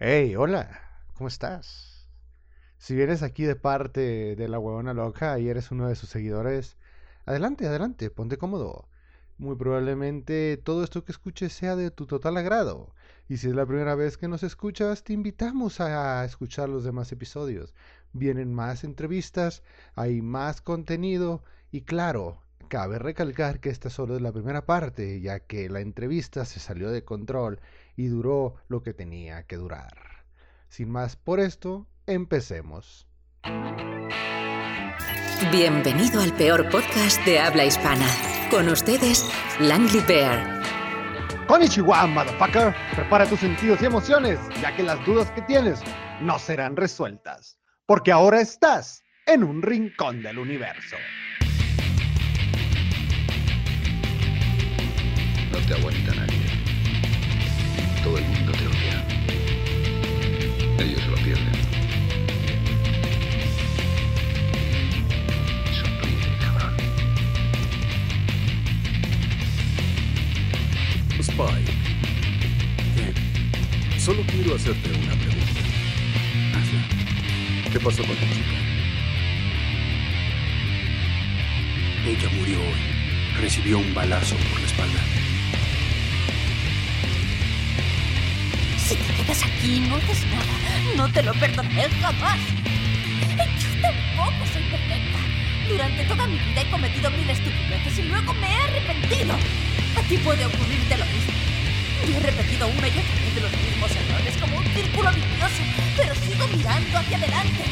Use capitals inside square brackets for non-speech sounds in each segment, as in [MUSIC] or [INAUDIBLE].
Hey, hola, ¿cómo estás? Si vienes aquí de parte de la huevona loca y eres uno de sus seguidores, adelante, adelante, ponte cómodo. Muy probablemente todo esto que escuches sea de tu total agrado. Y si es la primera vez que nos escuchas, te invitamos a escuchar los demás episodios. Vienen más entrevistas, hay más contenido y claro, cabe recalcar que esta solo es la primera parte, ya que la entrevista se salió de control y duró lo que tenía que durar. Sin más por esto, empecemos. Bienvenido al peor podcast de habla hispana. Con ustedes, Langley Bear. Konnichiwa, motherfucker. Prepara tus sentidos y emociones, ya que las dudas que tienes no serán resueltas. Porque ahora estás en un rincón del universo. No te aguanta nadie. Spike. Bien. Solo quiero hacerte una pregunta. ¿Qué pasó con la chica? Ella murió hoy. Recibió un balazo por la espalda. Si te quedas aquí no haces nada, no te lo perdonaré jamás. Yo tampoco soy perfecta. Durante toda mi vida he cometido mil estupideces y luego me he arrepentido. A ti puede ocurrirte lo mismo. Yo he repetido una y otra vez los mismos errores como un círculo vicioso, pero sigo mirando hacia adelante.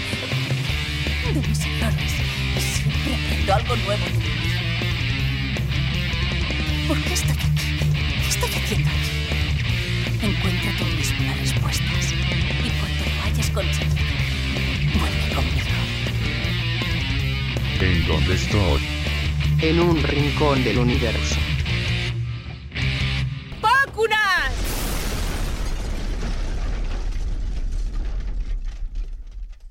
De mis errores siempre aprendo algo nuevo de mí mismo. ¿Por qué estoy aquí? ¿Qué estoy haciendo aquí? Encuentra tú mismo las respuestas. Y cuando lo hayas conseguido, vuelve conmigo. ¿En dónde estoy? en un rincón del universo. ¡Vacunas!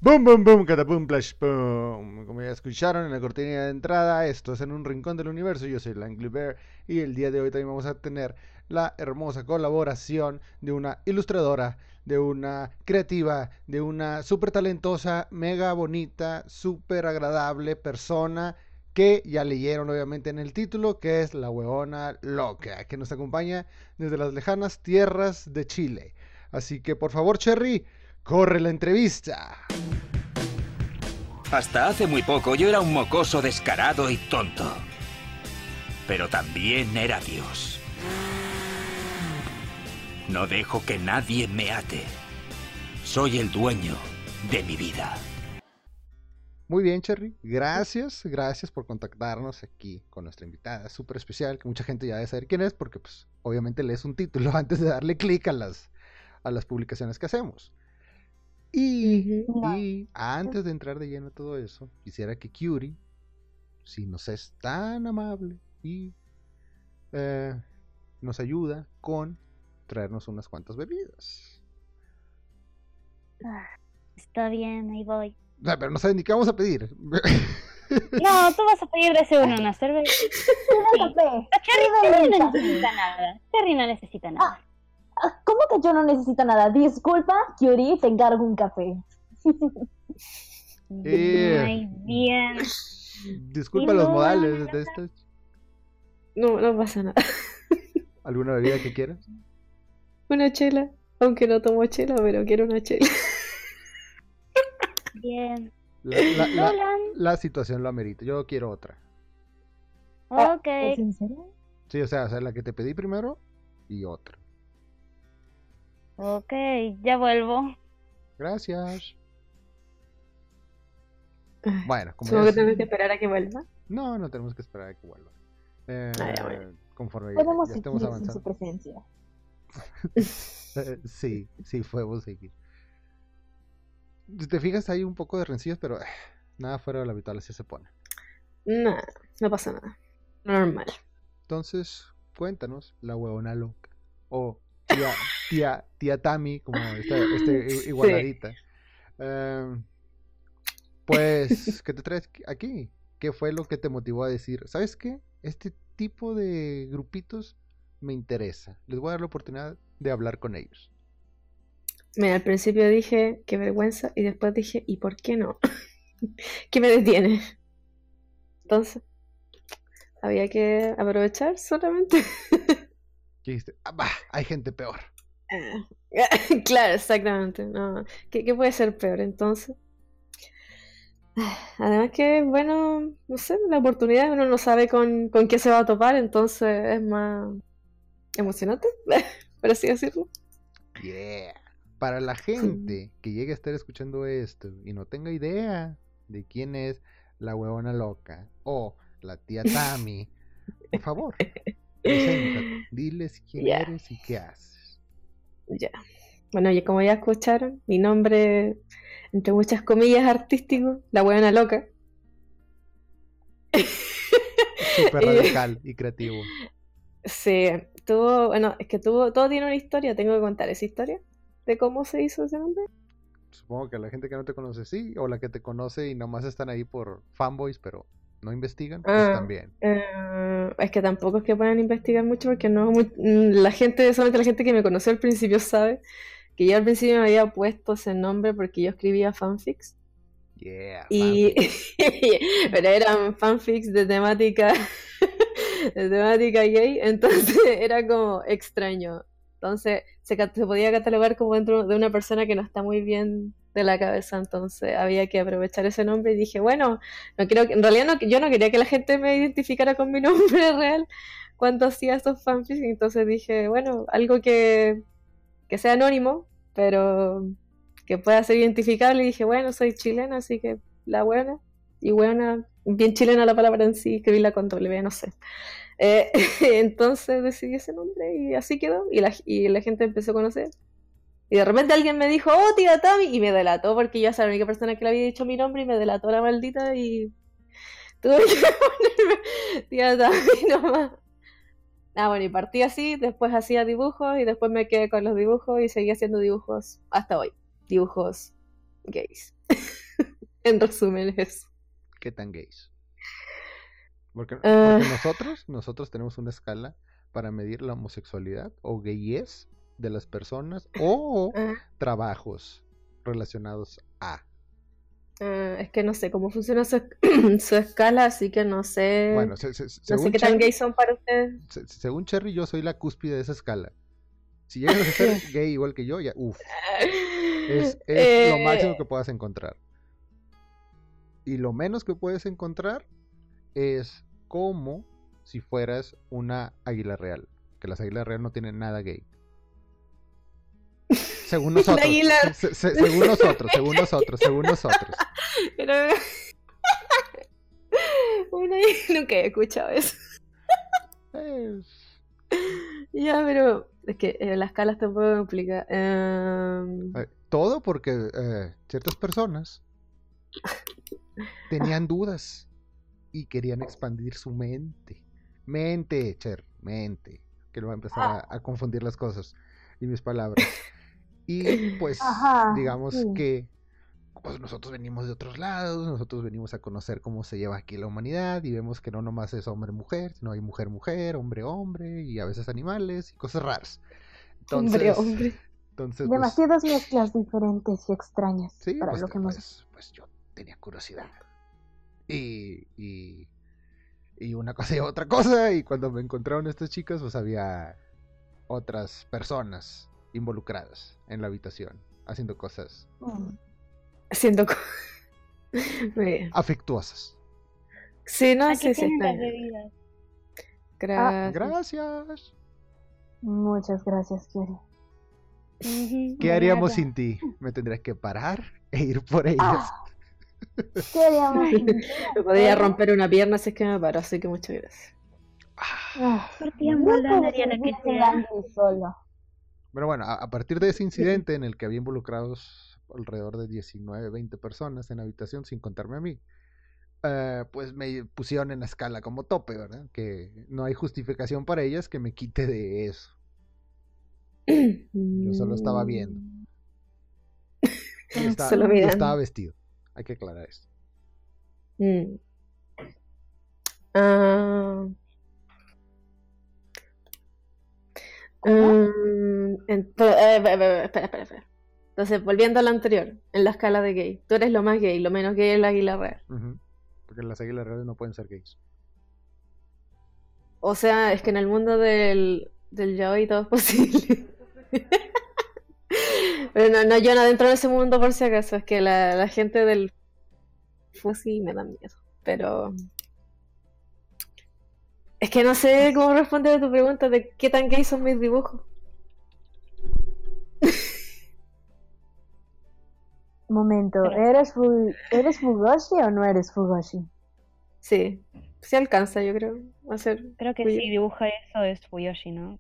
Boom, boom, boom, catapum, plash, boom. Como ya escucharon en la cortina de entrada, esto es en un rincón del universo. Yo soy Langley Bear y el día de hoy también vamos a tener la hermosa colaboración de una ilustradora, de una creativa, de una súper talentosa, mega bonita, súper agradable persona que ya leyeron obviamente en el título, que es la huevona loca, que nos acompaña desde las lejanas tierras de Chile. Así que por favor, Cherry, corre la entrevista. Hasta hace muy poco yo era un mocoso descarado y tonto. Pero también era Dios. No dejo que nadie me ate. Soy el dueño de mi vida. Muy bien, Cherry. Gracias, gracias por contactarnos aquí con nuestra invitada súper especial, que mucha gente ya debe saber quién es, porque pues obviamente lees un título [LAUGHS] antes de darle clic a las, a las publicaciones que hacemos. Y, y antes de entrar de lleno a todo eso, quisiera que Curie, si nos es tan amable y eh, nos ayuda con traernos unas cuantas bebidas. Ah, Está bien, ahí voy. O sea, pero no sabes ni qué vamos a pedir. [LAUGHS] No, tú vas a pedir de seguro una cerveza. [LAUGHS] Una café. Cherry, no necesita nada. Cherry no necesita nada. Ah, ¿Cómo que yo no necesito nada? Disculpa, Curie, te encargo un café. [LAUGHS] Eh. Muy bien. Disculpa los no, modales de estas. No, no pasa nada. ¿Alguna bebida que quieras? Una chela. Aunque no tomo chela, pero quiero una chela. Bien. La, la- la- Hola. la situación lo amerita. Yo quiero otra. Ok. ¿Es en serio? Sí, o sea, o sea, la que te pedí primero y otra. Ok, ya vuelvo. Gracias. Bueno, como Supongo ya que s- tengo que esperar a que vuelva. No, no tenemos que esperar a que vuelva. Eh, Ah, ya, bueno. Conforme ya, Podemos ya estemos seguir sin su avanzando. presencia. [LAUGHS] Eh, sí, sí, podemos seguir. Si te fijas, hay un poco de rencillas, pero eh, nada fuera de lo habitual, así se pone. Nah, no pasa nada. Normal. Entonces, cuéntanos, la huevona loca. O tía, tía, tía Tami, como esta, este [LAUGHS] igualadita. Em, pues, ¿qué te traes aquí? ¿Qué fue lo que te motivó a decir, ¿sabes qué? Este tipo de grupitos me interesa. Les voy a dar la oportunidad de hablar con ellos. Mira, al principio dije, qué vergüenza, y después dije, ¿y por qué no? [LAUGHS] ¿Qué me detiene? Entonces, había que aprovechar solamente. [LAUGHS] ¿Qué dijiste? Ah, bah, hay gente peor. Ah, [LAUGHS] claro, exactamente. No. ¿Qué, ¿Qué puede ser peor entonces? [SIGHS] Además que, bueno, no sé, la oportunidad uno no sabe con, con qué se va a topar, entonces es más emocionante, por así decirlo. Yeah. Para la gente que llegue a estar escuchando esto y no tenga idea de quién es la huevona loca o la tía [LAUGHS] Tami, por favor, preséntate, diles quién eres y qué haces. Ya. Bueno, y como ya escucharon, mi nombre, entre muchas comillas, artístico, la huevona loca. Súper [LAUGHS] radical y creativo. Sí, tuvo, bueno, es que tuvo, todo tiene una historia, tengo que contar esa historia de cómo se hizo ese nombre. Supongo que la gente que no te conoce sí, o la que te conoce y nomás están ahí por fanboys, pero no investigan, pues Ah. también. Eh, es que tampoco es que puedan investigar mucho porque no muy- mm, la gente, solamente la gente que me conoció al principio sabe que yo al principio me había puesto ese nombre porque yo escribía fanfics Yeah. y [LAUGHS] pero eran fanfics de temática [LAUGHS] de temática gay, entonces [LAUGHS] era como extraño. Entonces se, podía catalogar como dentro de una persona que no está muy bien de la cabeza, entonces había que aprovechar ese nombre y dije, bueno, no quiero que, en realidad no, yo no quería que la gente me identificara con mi [LAUGHS] nombre real cuando hacía estos fanfics, entonces dije, bueno, algo que, que sea anónimo, pero que pueda ser identificable y dije, bueno, soy chilena, así que la buena, y buena, bien chilena la palabra en sí, escribirla con W, no sé. Eh, [LAUGHS] entonces decidí ese nombre y así quedó, y la, y la gente empezó a conocer. Y de repente alguien me dijo, oh, tía Tami, y me delató porque yo era la única persona que le había dicho mi nombre y me delató la maldita y tuve que [LAUGHS] ponerme tía Tami [LAUGHS] nomás. Ah, bueno, y partí así, después hacía dibujos y después me quedé con los dibujos y seguí haciendo dibujos hasta hoy. Dibujos gays. en resumen, eso. ¿Qué tan gays? Porque, Ah. porque nosotros, nosotros tenemos una escala para medir la homosexualidad o gayez de las personas o Ah, trabajos relacionados a. ah, es que no sé cómo funciona su, [CLEARS THROAT] su escala, así que no sé. Bueno, se- se- no sé según, qué tan gays son para ustedes. se- según Cherry, yo soy la cúspide de esa escala. Si llegas a ser [LAUGHS] gay igual que yo, ya, uff, es, [LAUGHS] es lo Eh, máximo que puedas encontrar. Y lo menos que puedes encontrar es como si fueras una águila real. Que las águilas real no tienen nada gay. Según [LAUGHS] nosotros. águila- se- se- según nosotros, según nosotros, según nosotros. Pero... [LAUGHS] Bueno, nunca he escuchado eso. Es- Ya, pero es que eh, la escala está un poco complicada. Em, eh, todo porque eh, ciertas personas tenían dudas y querían expandir su mente. Mente, Cher, mente. Que no va a empezar a, a confundir las cosas y mis palabras. Y pues, Ajá, digamos sí. que pues, nosotros venimos de otros lados, nosotros venimos a conocer cómo se lleva aquí la humanidad y vemos que no nomás es hombre-mujer, sino hay mujer-mujer, hombre-hombre y a veces animales y cosas raras. hombre, Entonces, hombre. entonces pues, Demasiadas mezclas diferentes y extrañas Sí, para pues, lo que hemos pues yo tenía curiosidad. Y, y, y una [LAUGHS] cosa y otra cosa. Y cuando me encontraron estas chicas, pues había otras personas involucradas en la habitación, haciendo cosas Mm. Haciendo co- [LAUGHS] Muy bien. afectuosas. Sí, no, sí, tienen está. Gracias. Gracias. Muchas gracias, Kiori. ¿Qué haríamos sin ti? Me tendrías que parar e ir por ellas. Ah, ¿Qué haríamos sin ti? [LAUGHS] Me podría romper una pierna si es que me paro, así que muchas gracias. Ah, Por ti, en no lo que sea. solo. Pero bueno, a, a partir de ese incidente en el que había involucrados alrededor de 19, 20 personas en la habitación, sin contarme a mí, eh, pues me pusieron en la escala como tope, ¿verdad? Que no hay justificación para ellas que me quite de eso. Yo solo estaba viendo. [CLEARS THROAT] Y estaba, Solo y mirando. estaba vestido. Hay que aclarar esto. Mm. Ah. ¿Cómo? Mm, ento- eh, espera, espera, espera. Entonces, volviendo a lo anterior, en la escala de gay, tú eres lo más gay, lo menos gay es la águila real. Porque las águilas reales no pueden ser gays. O sea, es que en el mundo del, del yaoi todo es posible. [LAUGHS] Pero no, no, yo no dentro de ese mundo por si acaso, es que la, la gente del Fusi me da miedo. Pero es que no sé cómo responder a tu pregunta de qué tan gay son mis dibujos. [LAUGHS] Momento, ¿eres, fu- ¿eres Fugoshi o no eres Fugoshi? Sí, sí alcanza, yo creo. A ser Creo que si dibuja eso es Fuyoshi, ¿no?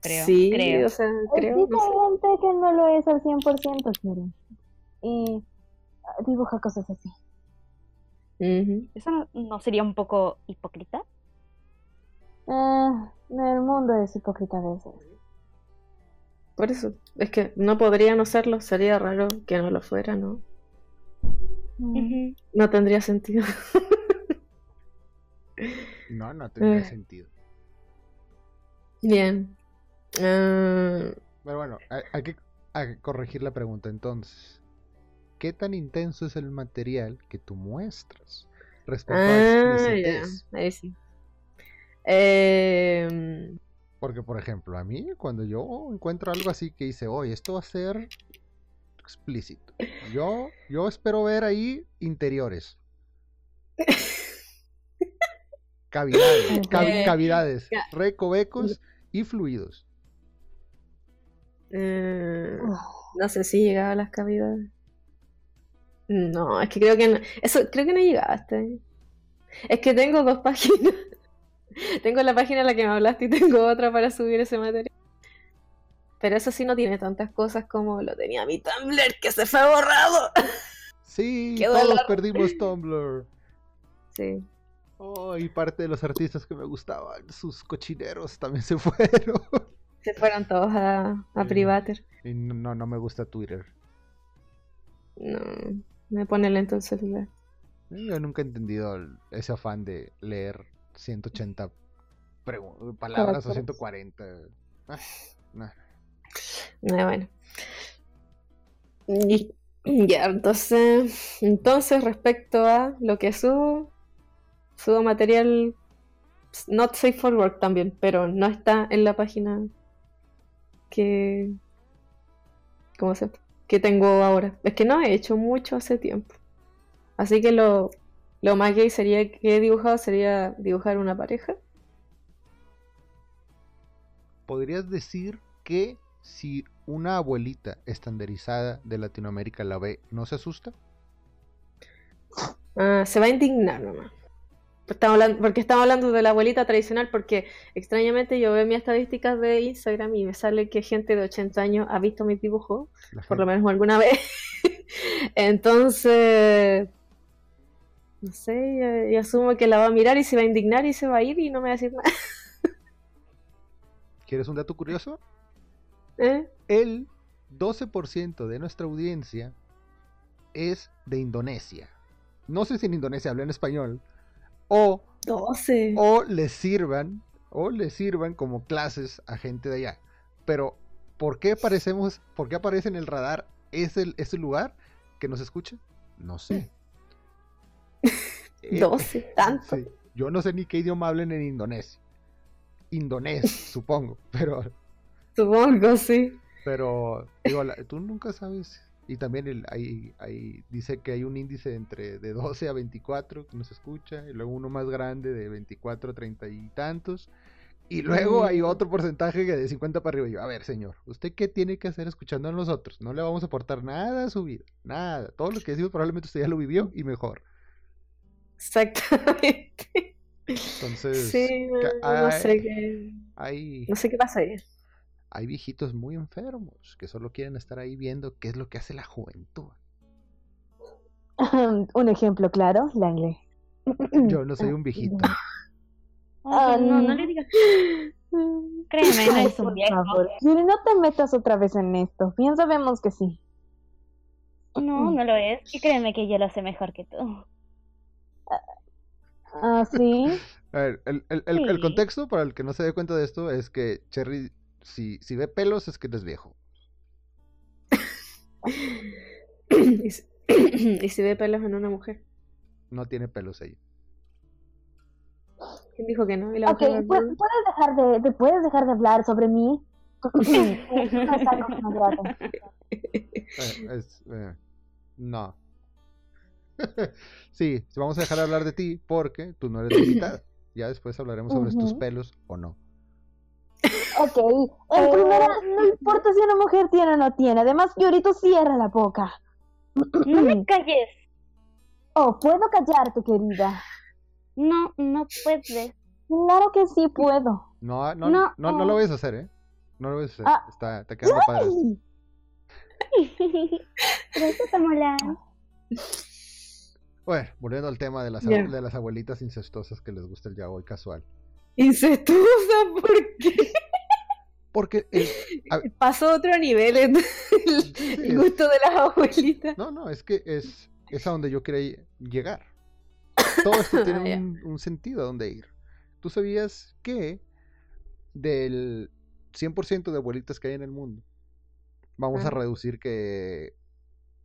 Creo. Sí, creo. o sea, creo, Existe no sé. gente que no lo es al 100%, Kiri. Y ah, dibuja cosas así. ¿Eso no, no sería un poco hipócrita? Eh, el mundo es hipócrita a veces. Por eso, es que no podría no serlo, sería raro que no lo fuera, ¿no? Mm. No tendría sentido. No, no tendría Eh. sentido. Bien. Ah, Pero bueno, hay, hay que, hay que corregir la pregunta entonces. ¿Qué tan intenso es el material que tú muestras respecto a ah, ya, ahí sí. Em, Porque, por ejemplo, a mí, cuando yo encuentro algo así que dice, oye, esto va a ser explícito. Yo, yo espero ver ahí interiores. [LAUGHS] Cavidades, cavidades, recovecos y fluidos. Eh, no sé si llegaba a las cavidades. No, es que creo que no. Eso, creo que no llegaste. Es que tengo dos [LAUGHS] páginas. Tengo la página en la que me hablaste y tengo otra para subir ese material. Pero eso sí no tiene tantas cosas como lo tenía mi Tumblr que se fue borrado. [LAUGHS] Sí, [LAUGHS] todos perdimos Tumblr. Sí. Oh, y parte de los artistas que me gustaban, sus cochineros también se fueron. Se fueron todos a, a Sí. Privater. Y no, no me gusta Twitter. No, me pone lento el celular. Yo nunca he entendido ese afán de leer 180 pregu- palabras o Caracteres. 140. Ah, no. Eh, bueno. Y, ya, entonces, entonces respecto a lo que subo, subo material not safe for work también, pero no está en la página que, ¿cómo se? que tengo ahora. Es que no he hecho mucho hace tiempo. Así que lo, lo más gay sería que he dibujado sería dibujar una pareja. ¿Podrías decir que si una abuelita estandarizada de Latinoamérica la ve, no se asusta? Ah, se va a indignar nomás. Estamos hablando, porque estamos hablando de la abuelita tradicional, porque extrañamente yo veo mis estadísticas de Instagram y me sale que gente de 80 años ha visto mis dibujos, por lo menos alguna vez. [LAUGHS] Entonces, no sé, y, y asumo que la va a mirar y se va a indignar y se va a ir y no me va a decir nada. ¿Quieres un dato curioso? ¿Eh? El 12% de nuestra audiencia es de Indonesia. No sé si en Indonesia hablan español. O, 12. o les sirvan, o les sirvan como clases a gente de allá. Pero, ¿por qué aparecemos, por qué aparece en el radar ese, ese lugar que nos escucha? No sé. [LAUGHS] Eh, 12, tanto. sí, Yo no sé ni qué idioma hablen en Indonesia. Indonés, [LAUGHS] supongo. Pero Supongo, sí. Pero, digo, la- tú nunca sabes. Y también el, hay, hay- dice que hay un índice entre de 12 a 24 que nos escucha, y luego uno más grande de 24 a 30 y tantos. Y luego hay Mm. otro porcentaje que de 50 para arriba. Y yo, a ver, señor, ¿usted qué tiene que hacer escuchando a nosotros? No le vamos a aportar nada a su vida. Nada. Todo lo que decimos probablemente usted ya lo vivió y mejor. Exactamente. Entonces, Sí, no, hay- sé qué, hay, no sé qué pasa ahí. Hay viejitos muy enfermos que solo quieren estar ahí viendo qué es lo que hace la juventud. [LAUGHS] Un ejemplo claro, Langley. Yo no soy un [LAUGHS] viejito. Ah, Ah, no, no le digas. Créeme, no es un por viejo. favor, Kiri, no te metas otra vez en esto. Bien sabemos que sí. No, no lo es. Y créeme que yo lo sé mejor que tú. Ah, sí. [LAUGHS] A ver, el, el- el- el Sí. contexto para el que no se dé cuenta de esto es que Cherry, si, si ve pelos, es que él es viejo. [LAUGHS] [CLEARS THROAT] ¿Y si, ve pelos en una mujer? No tiene pelos ella. ¿Quién dijo que no? ¿Y la Ok, mujer? ¿puedes dejar de, de- puedes dejar de hablar sobre mí? [LAUGHS] Eh, es, eh, no. [LAUGHS] sí, vamos a dejar de hablar de ti porque tú no eres invitada. Ya después hablaremos sobre tus pelos o no. Ok, en primera, no importa si una mujer tiene o no tiene. Además, Fiorito cierra la boca. No me [CLEARS THROAT] calles. Oh, ¿puedo callarte, querida? No, no puedes. Claro que sí puedo. No, no, no, No. no, no lo vayas a hacer, ¿eh? No lo vayas a hacer. Ah. Está, está quedando padre. eso te [LAUGHS] mola. Bueno, volviendo al tema de las, de las abuelitas incestuosas que les gusta el yaoi casual. Incestuosa, ¿por qué? Porque el, a- [LAUGHS] Pasó a otro nivel el, el es- gusto de las abuelitas. No, no, es que es, es a donde yo quería llegar. [COUGHS] Todo esto Ah, tiene ya. un, un sentido a dónde ir. ¿Tú sabías que del 100% de abuelitas que hay en el mundo, vamos a reducir que...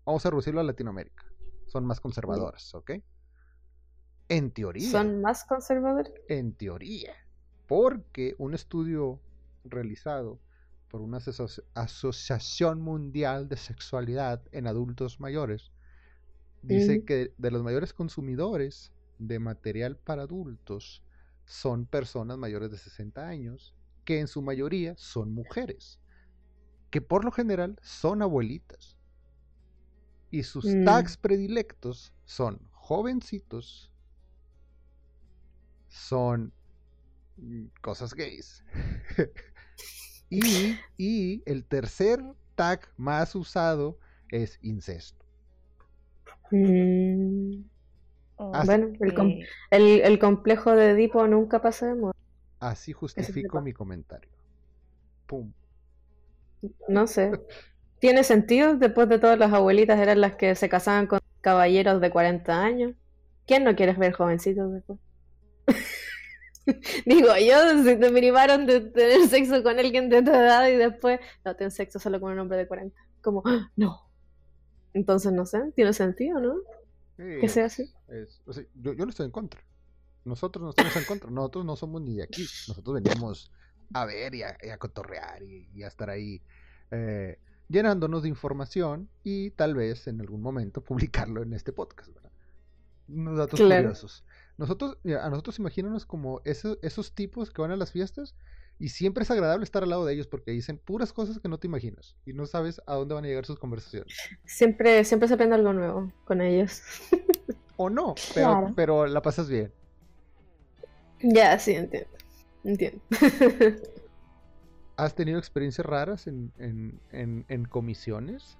Vamos a reducirlo a Latinoamérica. Son más conservadoras, ¿ok? En teoría. ¿Son más conservadores? En teoría. Porque un estudio realizado por una aso- Asociación Mundial de Sexualidad en Adultos Mayores dice que de los mayores consumidores de material para adultos son personas mayores de 60 años, que en su mayoría son mujeres, que por lo general son abuelitas. Y sus Mm. tags predilectos son jovencitos, son mm, cosas gays. [LAUGHS] y, y el tercer tag más usado es incesto. Mm, Así, Bueno, el, com- el, el complejo de Edipo nunca pasa de moda. así justifico mi comentario. Pum. No sé. ¿Tiene sentido? Después de todas las abuelitas eran las que se casaban con caballeros de 40 años. ¿Quién no quiere ver jovencitos después? [LAUGHS] [LAUGHS] Digo, yo si te privaron de tener sexo con alguien de tu edad y después no ten sexo solo con un hombre de 40. Como, ¡ah! no. Entonces no sé, tiene sentido, ¿no? Que sea así. Es- o sea, yo, yo no estoy en contra. Nosotros no estamos en contra. Nosotros no somos ni de aquí. Nosotros venimos a ver y a, y a cotorrear y, y a estar ahí eh, llenándonos de información y tal vez en algún momento publicarlo en este podcast. ¿verdad? Unos datos Claro. curiosos. Nosotros, a nosotros imagínanos como esos, esos tipos que van a las fiestas y siempre es agradable estar al lado de ellos porque dicen puras cosas que no te imaginas y no sabes a dónde van a llegar sus conversaciones. Siempre, siempre se aprende algo nuevo con ellos. [LAUGHS] O no, pero, Claro. pero la pasas bien. Ya, sí, entiendo. Entiendo. [LAUGHS] ¿Has tenido experiencias raras en, en, en, en comisiones?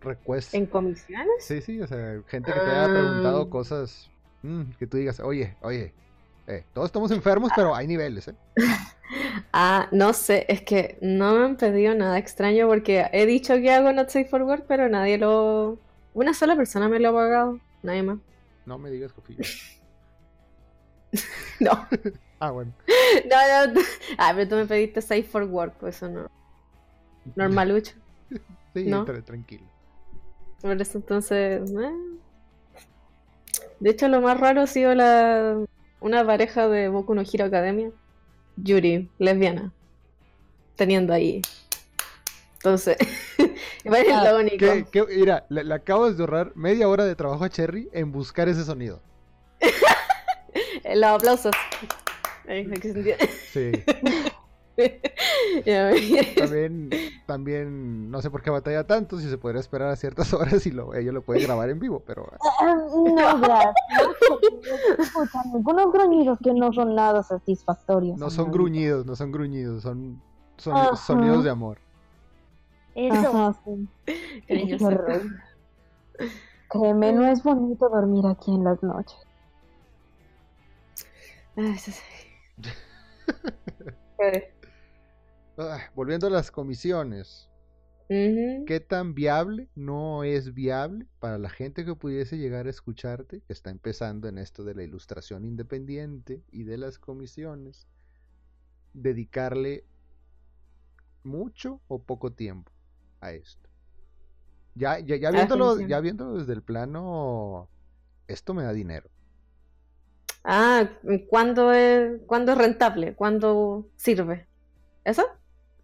Request. ¿En comisiones? Sí, sí, o sea, gente que te haya preguntado Ah. cosas mm, que tú digas, oye, oye, eh, todos estamos enfermos, pero hay niveles, ¿eh? [LAUGHS] Ah, no sé, es que no me han pedido nada extraño porque he dicho que hago Not Safe for Work, pero nadie lo... Una sola persona me lo ha pagado, nadie más. No me digas, Cofillo. [LAUGHS] No. [LAUGHS] Ah, bueno. No, no, ah, pero tú me pediste Safe for Work, pues eso no. Normalucho. Sí, ¿No? tra- tranquilo. Por eso entonces... eh. De hecho, lo más raro ha sido la... una pareja de Boku no Hero Academia. Yuri, lesbiana. Teniendo ahí. Entonces, [LAUGHS] parece Ah, lo único. ¿qué- qué- mira, le, le acabas de ahorrar media hora de trabajo a Cherry en buscar ese sonido. [LAUGHS] Los aplausos. Sí. [LAUGHS] También, también, no sé por qué batalla tanto, si se podría esperar a ciertas [LAUGHS] horas y lo, ellos lo pueden grabar en vivo, pero Ah, No, gracias. Algunos gruñidos que no son nada satisfactorios. no son gruñidos, no son gruñidos, son, sonidos de amor. Eso. Créeme, no es bonito dormir aquí en las noches. Ah, sí, sí. [LAUGHS] [LAUGHS] Ah, volviendo a las comisiones. ¿qué tan viable no es viable para la gente que pudiese llegar a escucharte, que está empezando en esto de la ilustración independiente y de las comisiones, dedicarle mucho o poco tiempo a esto? Ya, ya, ya viéndolo, ya viéndolo desde el plano, esto me da dinero. Ah, ¿cuándo es, ¿cuándo es rentable? ¿Cuándo sirve? ¿Eso?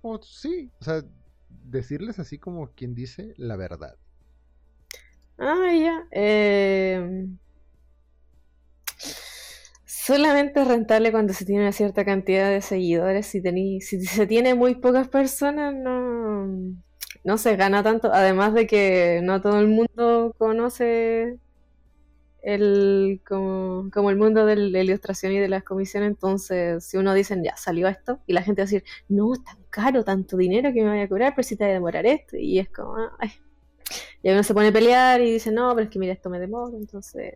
O sí, o sea, decirles así como quien dice la verdad. Ah, ya. Eh, Solamente es rentable cuando se tiene una cierta cantidad de seguidores. Si, si se tiene muy pocas personas, no, no se gana tanto. Además de que no todo el mundo conoce el, como, como el mundo de la ilustración y de las comisiones. Entonces, si uno dice, ya salió esto, y la gente va a decir, no, tan caro, tanto dinero que me vaya a cobrar, pero si te va a demorar esto. Y es como, ay. Y uno se pone a pelear y dice, no, pero es que mira, esto me demora. Entonces,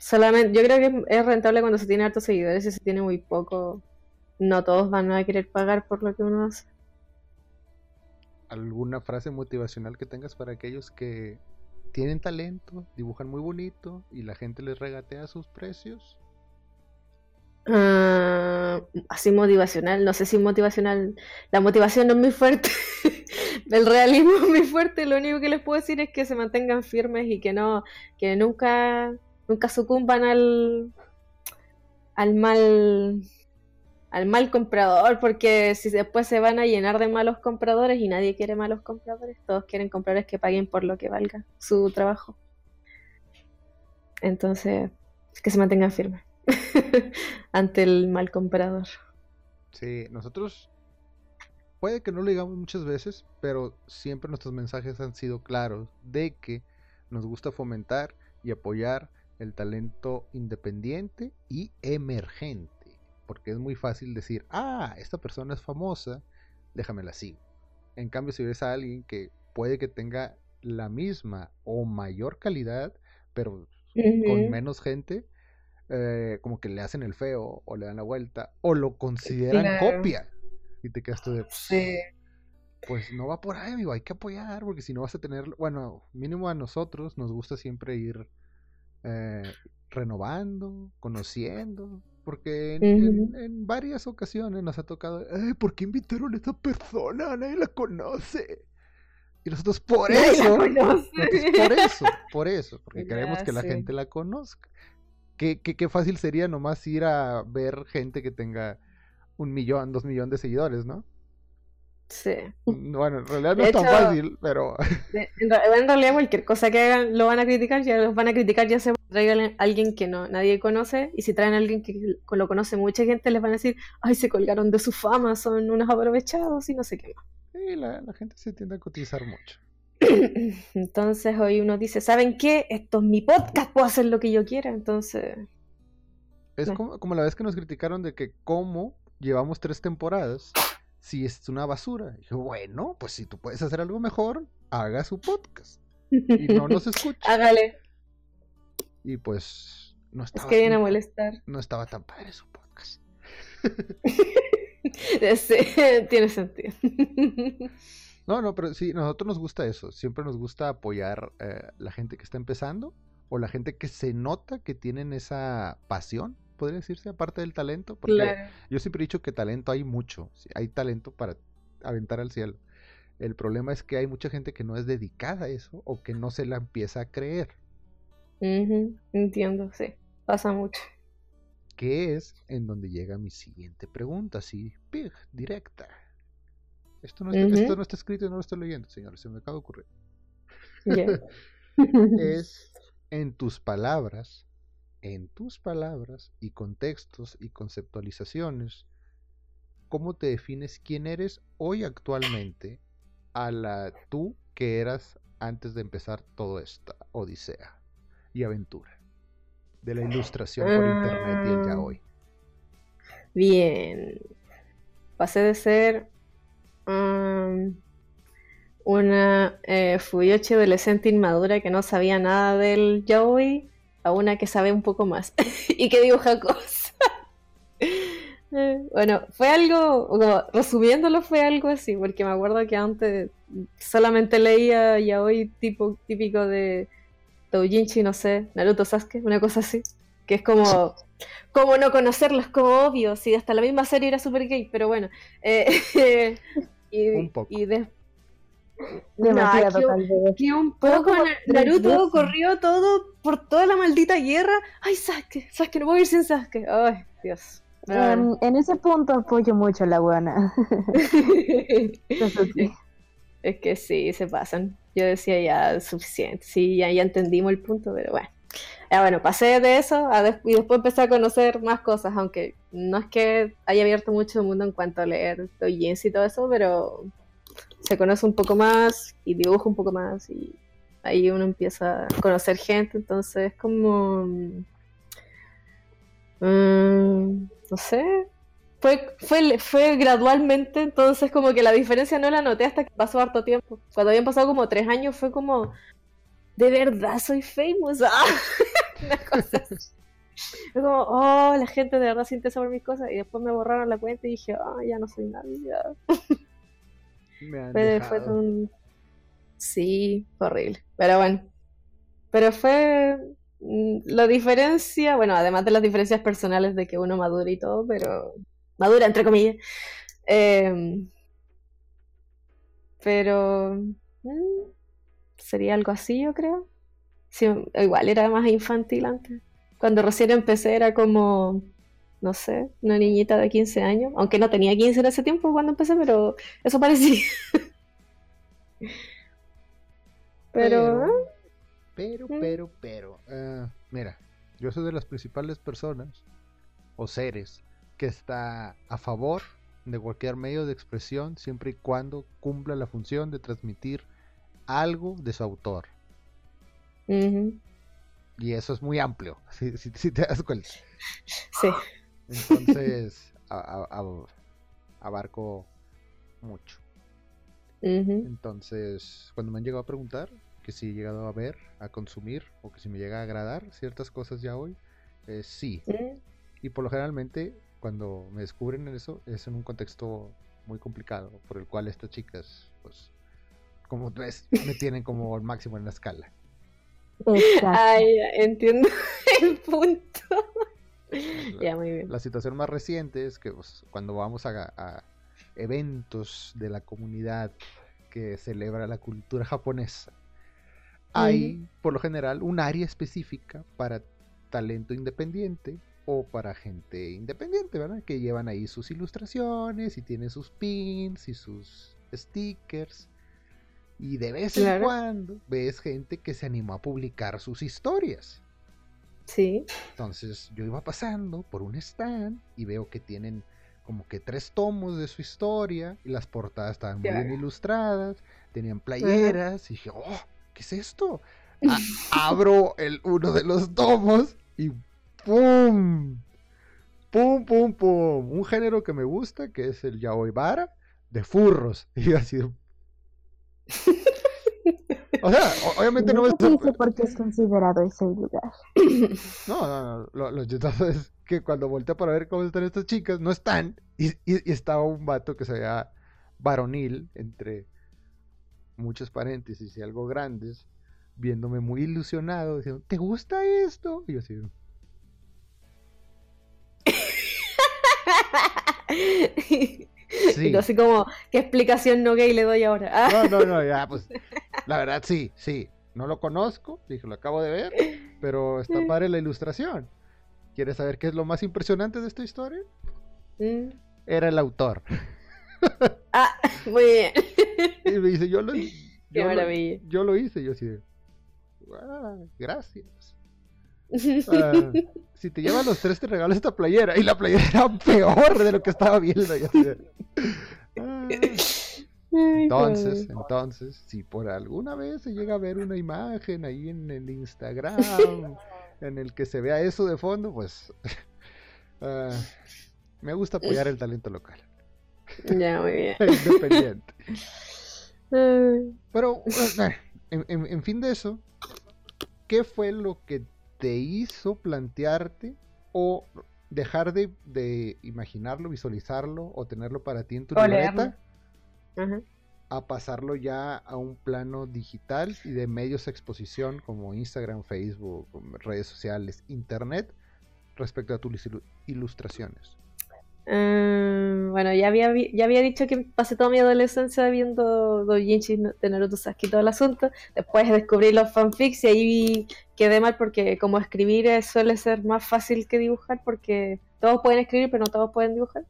solamente, yo creo que es- es rentable cuando se tiene hartos seguidores y se tiene muy poco. No todos van a querer pagar por lo que uno hace. ¿Alguna frase motivacional que tengas para aquellos que tienen talento, dibujan muy bonito y la gente les regatea sus precios? Ah, así motivacional, no sé si motivacional. La motivación no es muy fuerte. [LAUGHS] El realismo es muy fuerte. Lo único que les puedo decir es que se mantengan firmes y que no, que nunca, nunca sucumban al, al mal, al mal comprador, porque si después se van a llenar de malos compradores y nadie quiere malos compradores, todos quieren compradores que paguen por lo que valga su trabajo. Entonces, que se mantengan firmes [LAUGHS] ante el mal comprador. Sí, nosotros puede que no lo digamos muchas veces, pero siempre nuestros mensajes han sido claros de que nos gusta fomentar y apoyar el talento independiente y emergente. Porque es muy fácil decir, ah, esta persona es famosa, déjame la sigo. En cambio, si ves a alguien que puede que tenga la misma o mayor calidad, pero con menos gente, eh, como que le hacen el feo o le dan la vuelta o lo consideran Claro. copia. Y te quedas tú de, Sí. pues no va por ahí, amigo, hay que apoyar, porque si no vas a tener, bueno, mínimo a nosotros nos gusta siempre ir eh, renovando, conociendo, porque en, varias ocasiones nos ha tocado, "Ay, ¿por qué invitaron a esa persona? Nadie la conoce. Y nosotros por Nadie eso, nosotros por eso, por eso, porque [LAUGHS] queremos Ya, que la gente la conozca. Qué, qué, qué fácil sería nomás ir a ver gente que tenga un millón, dos millones de seguidores, ¿no? Sí. Bueno, en realidad no De es tan fácil, pero En, realidad cualquier cosa que hagan lo van a criticar, ya los van a criticar, ya se traigan a alguien que no nadie conoce, y si traen a alguien que lo conoce mucha gente, les van a decir, ay, se colgaron de su fama, son unos aprovechados y no sé qué más. sí, la, la gente se tiende a cotizar mucho. [CLEARS THROAT] Entonces hoy uno dice, ¿saben qué? Esto es mi podcast, puedo hacer lo que yo quiera, entonces... Es No. como, como la vez que nos criticaron de que cómo llevamos tres temporadas si es una basura. Y dije, bueno, pues si tú puedes hacer algo mejor, haga su podcast. Y no nos [LAUGHS] escucha. Hágale, Y pues no es estaba, que viene a molestar. no estaba tan padre su podcast. [LAUGHS] Sí, [LAUGHS] tiene sentido. No, no, pero sí, nosotros nos gusta eso. Siempre nos gusta apoyar eh, la gente que está empezando o la gente que se nota que tienen esa pasión, podría decirse, aparte del talento. Porque Claro. yo siempre he dicho que talento hay mucho. Hay talento para aventar al cielo. El problema es que hay mucha gente que no es dedicada a eso o que no se la empieza a creer. Entiendo, sí, pasa mucho. Que es en donde llega mi siguiente pregunta, así, pig, directa. Esto no, está, esto no está escrito y no lo estoy leyendo, señores, se me acaba de ocurrir. [LAUGHS] Es [LAUGHS] en tus palabras, en tus palabras y contextos y conceptualizaciones, cómo te defines quién eres hoy actualmente a la tú que eras antes de empezar toda esta odisea y aventura de la ilustración por internet y el ya Ah. hoy. Bien. Pasé de ser um, una eh, Fuyoshi adolescente inmadura que no sabía nada del yaoi a una que sabe un poco más [LAUGHS] y que dibuja cosas. [LAUGHS] Bueno, fue algo, como, resumiéndolo, fue algo así, porque me acuerdo que antes solamente leía yaoi tipo típico de Doujinshi, no sé, Naruto Sasuke, una cosa así, que es como, como no conocerlos, como obvio, si hasta la misma serie era super gay, pero bueno. eh, [LAUGHS] y, Un poco. y de- Demasiado, que- tal vez. Que un poco Naruto corrió todo por toda la maldita guerra. Ay, Sasuke, Sasuke, no voy a ir sin Sasuke. Ay, Dios. Bueno. En, en ese punto apoyo mucho a la buena. [LAUGHS] Es que sí, se pasan. Yo decía ya suficiente. Sí, ya, entendimos el punto, pero bueno. Ya bueno, pasé de eso a y después empecé a conocer más cosas, aunque no es que haya abierto mucho el mundo en cuanto a leer doujins y todo eso, pero se conoce un poco más y dibuja un poco más y ahí uno empieza a conocer gente, entonces es como... mm, no sé, fue, fue, fue gradualmente, entonces como que la diferencia no la noté hasta que pasó harto tiempo. Cuando habían pasado como tres años fue como, de verdad soy famous. [LAUGHS] ¡Ah! Una cosa así. Fue como, oh, la gente de verdad se interesa por mis cosas. Y después me borraron la cuenta y dije, ah, ya no soy nadie. ya". [LAUGHS] Me han Fue, fue un... Sí, fue horrible. Pero bueno. Pero fue mm, la diferencia, bueno, además de las diferencias personales de que uno madura y todo, pero madura entre comillas. Em, pero mm, sería algo así, yo creo. Sí, igual era más infantil antes. Cuando recién empecé era como, no sé, una niñita de 15 años, aunque no tenía 15 en ese tiempo cuando empecé, pero eso parecía. [LAUGHS] Pero. Pero, Mm. pero, pero. ah, mira, yo soy de las principales personas o seres que está a favor de cualquier medio de expresión siempre y cuando cumpla la función de transmitir algo de su autor. Y eso es muy amplio, [LAUGHS] si, si- si te das cuenta. Sí. Entonces, [LAUGHS] a- a- a- abarco mucho. Entonces, cuando me han llegado a preguntar que si he llegado a ver, a consumir o que si me llega a agradar ciertas cosas ya hoy, eh, sí. Y por lo generalmente, cuando me descubren en eso, es en un contexto muy complicado, por el cual estas chicas, pues, como tú ves, me tienen como el máximo en la escala. Exacto. Ay, entiendo [LAUGHS] el punto. La, Ya, muy bien. la situación más reciente es que pues, cuando vamos a, a eventos de la comunidad que celebra la cultura japonesa, hay por lo general un área específica para talento independiente o para gente independiente, ¿verdad? Que llevan ahí sus ilustraciones y tienen sus pins y sus stickers. Y de vez en cuando ves gente que se animó a publicar sus historias. Sí. Entonces yo iba pasando por un stand y veo que tienen como que tres tomos de su historia y las portadas estaban muy bien ilustradas, tenían playeras y dije, oh, ¿qué es esto? A- abro el, uno de los tomos y ¡pum! ¡Pum, pum, pum! Un género que me gusta, que es el yaoi bara, de furros. [LAUGHS] Y yo así... O sea, obviamente no me... No dice por qué es considerado ese lugar. No, no, no. Lo, lo chistoso es que cuando volteé para ver cómo están estas chicas, no están. Y, y- y estaba un vato que se veía varonil, entre muchos paréntesis y algo grandes, viéndome muy ilusionado, diciendo, ¿te gusta esto? Y yo así, [LAUGHS] sí. tú así como, ¿qué explicación no gay le doy ahora? Ah, No, no, no, [LAUGHS] ya, pues, la verdad sí, sí. No lo conozco, dije, lo acabo de ver, pero está padre la ilustración. ¿Quieres saber qué es lo más impresionante de esta historia? mm. Era el autor. [LAUGHS] Ah, muy bien. Y me dice, yo lo, Qué yo lo- yo lo hice. Yo así "Ah, gracias. Si te llevan los tres, te regalo esta playera. Y la playera era peor de lo que estaba viendo. "Ah". Entonces, entonces, si por alguna vez se llega a ver una imagen ahí en el Instagram [LAUGHS] en el que se vea eso de fondo, pues [LAUGHS] ah, me gusta apoyar el talento local, Ya, muy bien. [LAUGHS] independiente. Pero, en, en- en fin de eso, ¿qué fue lo que te hizo plantearte o dejar de, de imaginarlo, visualizarlo o tenerlo para ti en tu O libreta a pasarlo ya a un plano digital y de medios de exposición como Instagram, Facebook, redes sociales, internet respecto a tus ilu- ilustraciones? Eh, bueno, ya había, ya había dicho que pasé toda mi adolescencia viendo doujinshi de Naruto Sasuke y todo el asunto. Después descubrí los fanfics y ahí quedé mal porque como escribir eh, suele ser más fácil que dibujar porque todos pueden escribir pero no todos pueden dibujar.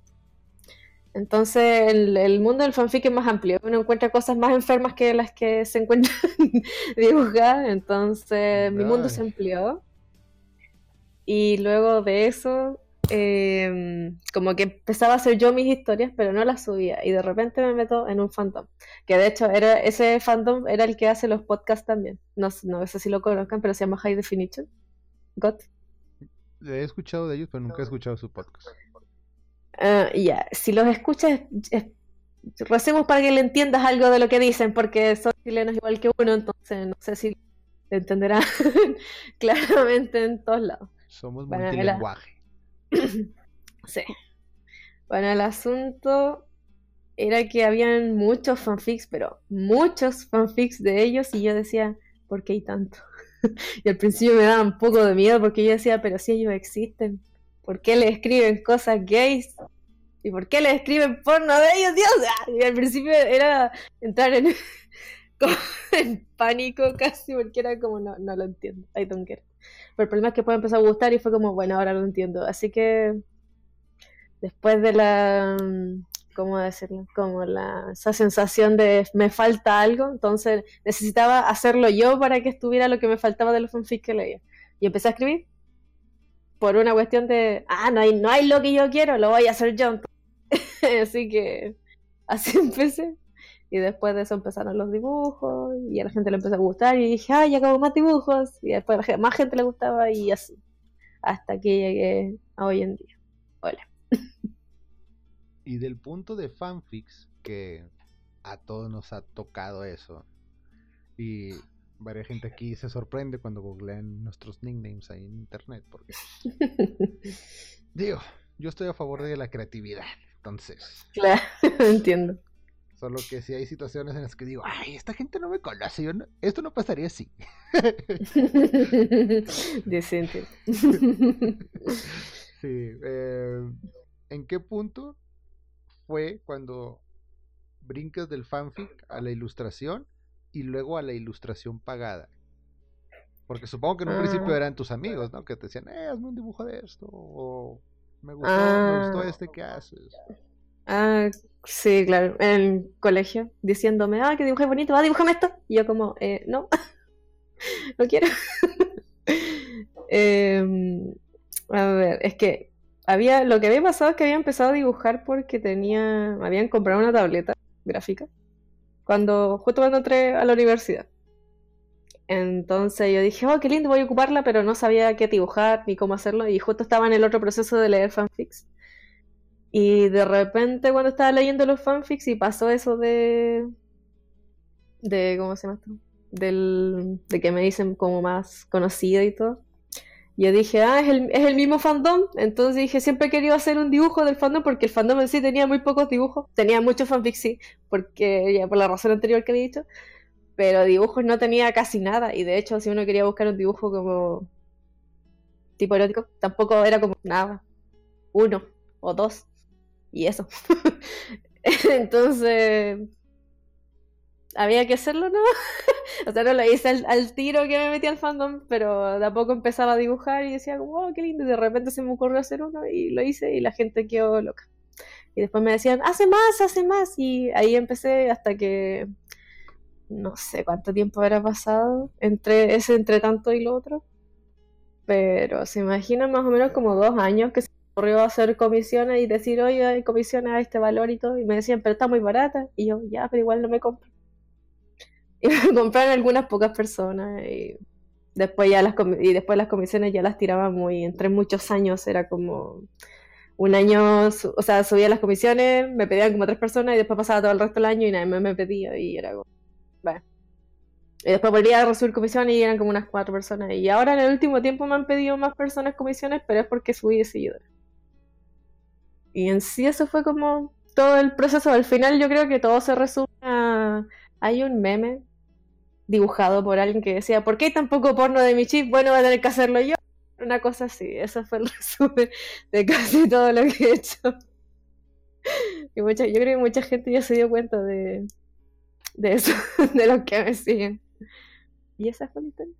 Entonces el, el mundo del fanfic es más amplio. Uno encuentra cosas más enfermas que las que se encuentran [LAUGHS] dibujadas. Entonces mi mundo se amplió. Y luego de eso, eh, como que empezaba a hacer yo mis historias, pero no las subía. Y de repente me meto en un fandom. Que de hecho, era, ese fandom era el que hace los podcasts también. No, no sé si lo conozcan, pero se llama High Definition. Got. He escuchado de ellos, pero nunca he escuchado su podcast. Ah, ya, si los escuchas, es- recemos para que le entiendas algo de lo que dicen, porque son chilenos igual que uno, entonces no sé si entenderán [LAUGHS] claramente en todos lados. Somos multilenguaje. [COUGHS] Sí. Bueno, el asunto era que habían muchos fanfics, pero muchos fanfics de ellos, y yo decía, ¿por qué hay tanto? [LAUGHS] Y al principio me daba un poco de miedo porque yo decía, pero si ellos existen, ¿por qué le escriben cosas gays? ¿Y por qué le escriben porno de ellos, Dios? Ah, Y al principio era entrar en, [LAUGHS] pánico casi, porque era como, no, no lo entiendo, I don't get it. Pero el problema es que después empezó a gustar y fue como, bueno, ahora lo entiendo. Así que después de la, mm, ¿cómo decirlo? Como la, esa sensación de me falta algo, entonces necesitaba hacerlo yo para que estuviera lo que me faltaba de los fanfics que leía. Y empecé a escribir por una cuestión de, ah, no hay, no hay lo que yo quiero, lo voy a hacer yo. [LAUGHS] Así que así [LAUGHS] empecé. Y después de eso empezaron los dibujos y a la gente le empezó a gustar y dije, ay, ya acabo más dibujos. Y después a más gente le gustaba y así. Hasta que llegué a hoy en día. Hola. Y del punto de fanfics, que a todos nos ha tocado eso. Y varias gente aquí se sorprende cuando googlean nuestros nicknames ahí en internet. Porque, [LAUGHS] digo, yo estoy a favor de la creatividad. Entonces, Claro, [LAUGHS] entiendo. Solo que si hay situaciones en las que digo, ay, esta gente no me conoce, yo no- esto no pasaría así. [LAUGHS] Decente. [LAUGHS] Sí. eh, ¿En qué punto fue cuando brincas del fanfic a la ilustración y luego a la ilustración pagada? Porque supongo que en un principio Ah. eran tus amigos, ¿no? Que te decían, eh, hazme un dibujo de esto. O me gustó, me gustó Ah. este que haces. Ah, sí, claro, en el colegio, diciéndome, ah, que dibujé bonito, ah, dibújame esto. Y yo como, eh, no, [LAUGHS] no quiero. [LAUGHS] Em, a ver, es que había, lo que había pasado es que había empezado a dibujar porque tenía, me habían comprado una tableta gráfica cuando, justo cuando entré a la universidad. Entonces yo dije, oh, qué lindo, voy a ocuparla, pero no sabía qué dibujar ni cómo hacerlo. Y justo estaba en el otro proceso de leer fanfics. Y de repente cuando estaba leyendo los fanfics y pasó eso de... de ¿cómo se llama esto? Del, de que me dicen como más conocida y todo. Yo dije, ah, es el, es el mismo fandom. Entonces dije, siempre he querido hacer un dibujo del fandom porque el fandom en sí tenía muy pocos dibujos. Tenía muchos fanfics, sí, porque ya por la razón anterior que había dicho. Pero dibujos no tenía casi nada. Y de hecho, si uno quería buscar un dibujo como tipo erótico, tampoco era como nada. Uno o dos. Y eso. [LAUGHS] Entonces, había que hacerlo, ¿no? [LAUGHS] o sea, no lo hice al, al tiro que me metí al fandom, pero de a poco empezaba a dibujar y decía, wow, qué lindo. Y de repente se me ocurrió hacer uno y lo hice y la gente quedó loca. Y después me decían, hace más, hace más. Y ahí empecé hasta que no sé cuánto tiempo habrá pasado entre ese entre tanto y lo otro. Pero se imaginan más o menos como dos años que se ocurrió hacer comisiones y decir, oye, hay comisiones a este valor y todo. Y me decían, pero está muy barata. Y yo, ya, pero igual no me compro. [LAUGHS] Y me compraron algunas pocas personas. Y después ya las y después las comisiones ya las tiraba muy, entre muchos años, era como un año, o sea, subía las comisiones, me pedían como tres personas y después pasaba todo el resto del año y nadie más me pedía y era como, bueno. Y después volvía a recibir comisiones y eran como unas cuatro personas. Y ahora en el último tiempo me han pedido más personas comisiones, pero es porque subí de seguidores. Y en sí eso fue como todo el proceso. Al final yo creo que todo se resume a... Hay un meme dibujado por alguien que decía, ¿por qué hay tan poco porno de mi chip? Bueno, voy a tener que hacerlo yo. Una cosa así, eso fue el [LAUGHS] resumen de casi todo lo que he hecho. Y mucha, yo creo que mucha gente ya se dio cuenta de, de eso, [LAUGHS] de los que me siguen. ¿Y esa fue la historia?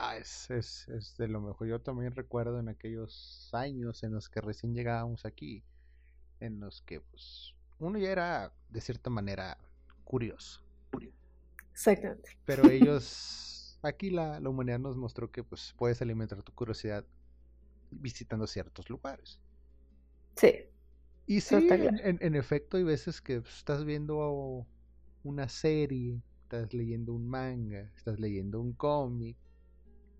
Ah, es, es, es de lo mejor. Yo también recuerdo en aquellos años en los que recién llegábamos aquí, en los que pues uno ya era de cierta manera curioso. Exactamente. Pero [LAUGHS] ellos, aquí la, la humanidad nos mostró que pues puedes alimentar tu curiosidad visitando ciertos lugares. Sí. Y sí, en efecto hay veces que pues, estás viendo una serie, estás leyendo un manga, estás leyendo un cómic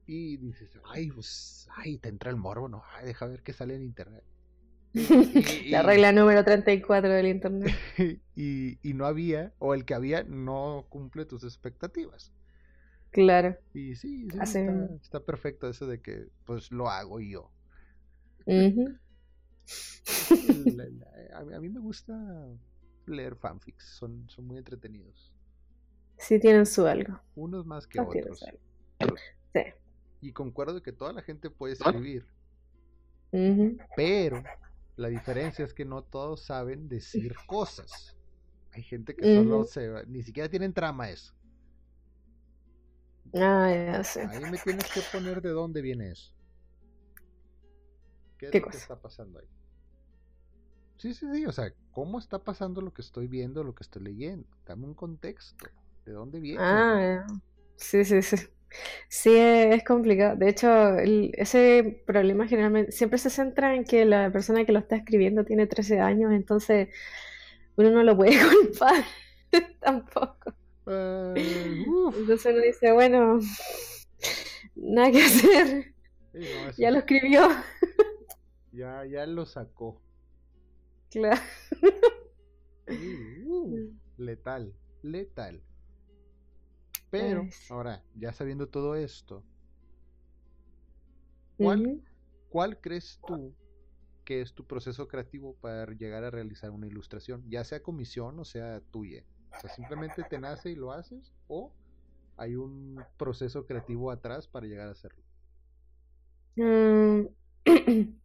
y dices, ay, pues, ay, te entra el morbo, ¿no? Ay, deja ver qué sale en internet. [LAUGHS] Y- La regla número 34 del internet. [LAUGHS] y, y no había, o el que había no cumple tus expectativas. Claro. Y sí, está, está perfecto eso de que pues lo hago yo. Ujú. [LAUGHS] La- la- a, mí, a mí me gusta leer fanfics, son, son muy entretenidos. Sí tienen su algo. Unos más que No tienen otros. Sí. Y concuerdo que toda la gente puede escribir, pero la diferencia es que no todos saben decir cosas. Hay gente que solo Ujú. se... Ni siquiera tienen trama eso. Ah, ya sé. Ahí me tienes que poner de dónde viene eso. ¿Qué es ¿Qué lo que cosa? está pasando ahí? Sí, sí, sí, o sea, ¿cómo está pasando lo que estoy viendo, lo que estoy leyendo? Dame un contexto. ¿De dónde viene? Ah, ya. Sí, sí, sí. Sí, es complicado. De hecho, el- ese problema generalmente siempre se centra en que la persona que lo está escribiendo tiene 13 años, entonces uno no lo puede [LAUGHS] culpar [LAUGHS] tampoco. Eh, [LAUGHS] uf, Entonces uno dice, bueno, nada que hacer, sí, no, eso ya lo escribió. ya, ya lo sacó. Claro. Sí, uh, letal, letal. Pero, sí. ahora, ya sabiendo todo esto, ¿cuál. ¿cuál crees tú que es tu proceso creativo para llegar a realizar una ilustración? Ya sea comisión o sea tuya. O sea, simplemente te nace y lo haces, o hay un proceso creativo atrás para llegar a hacerlo. Mm, [CLEARS THROAT]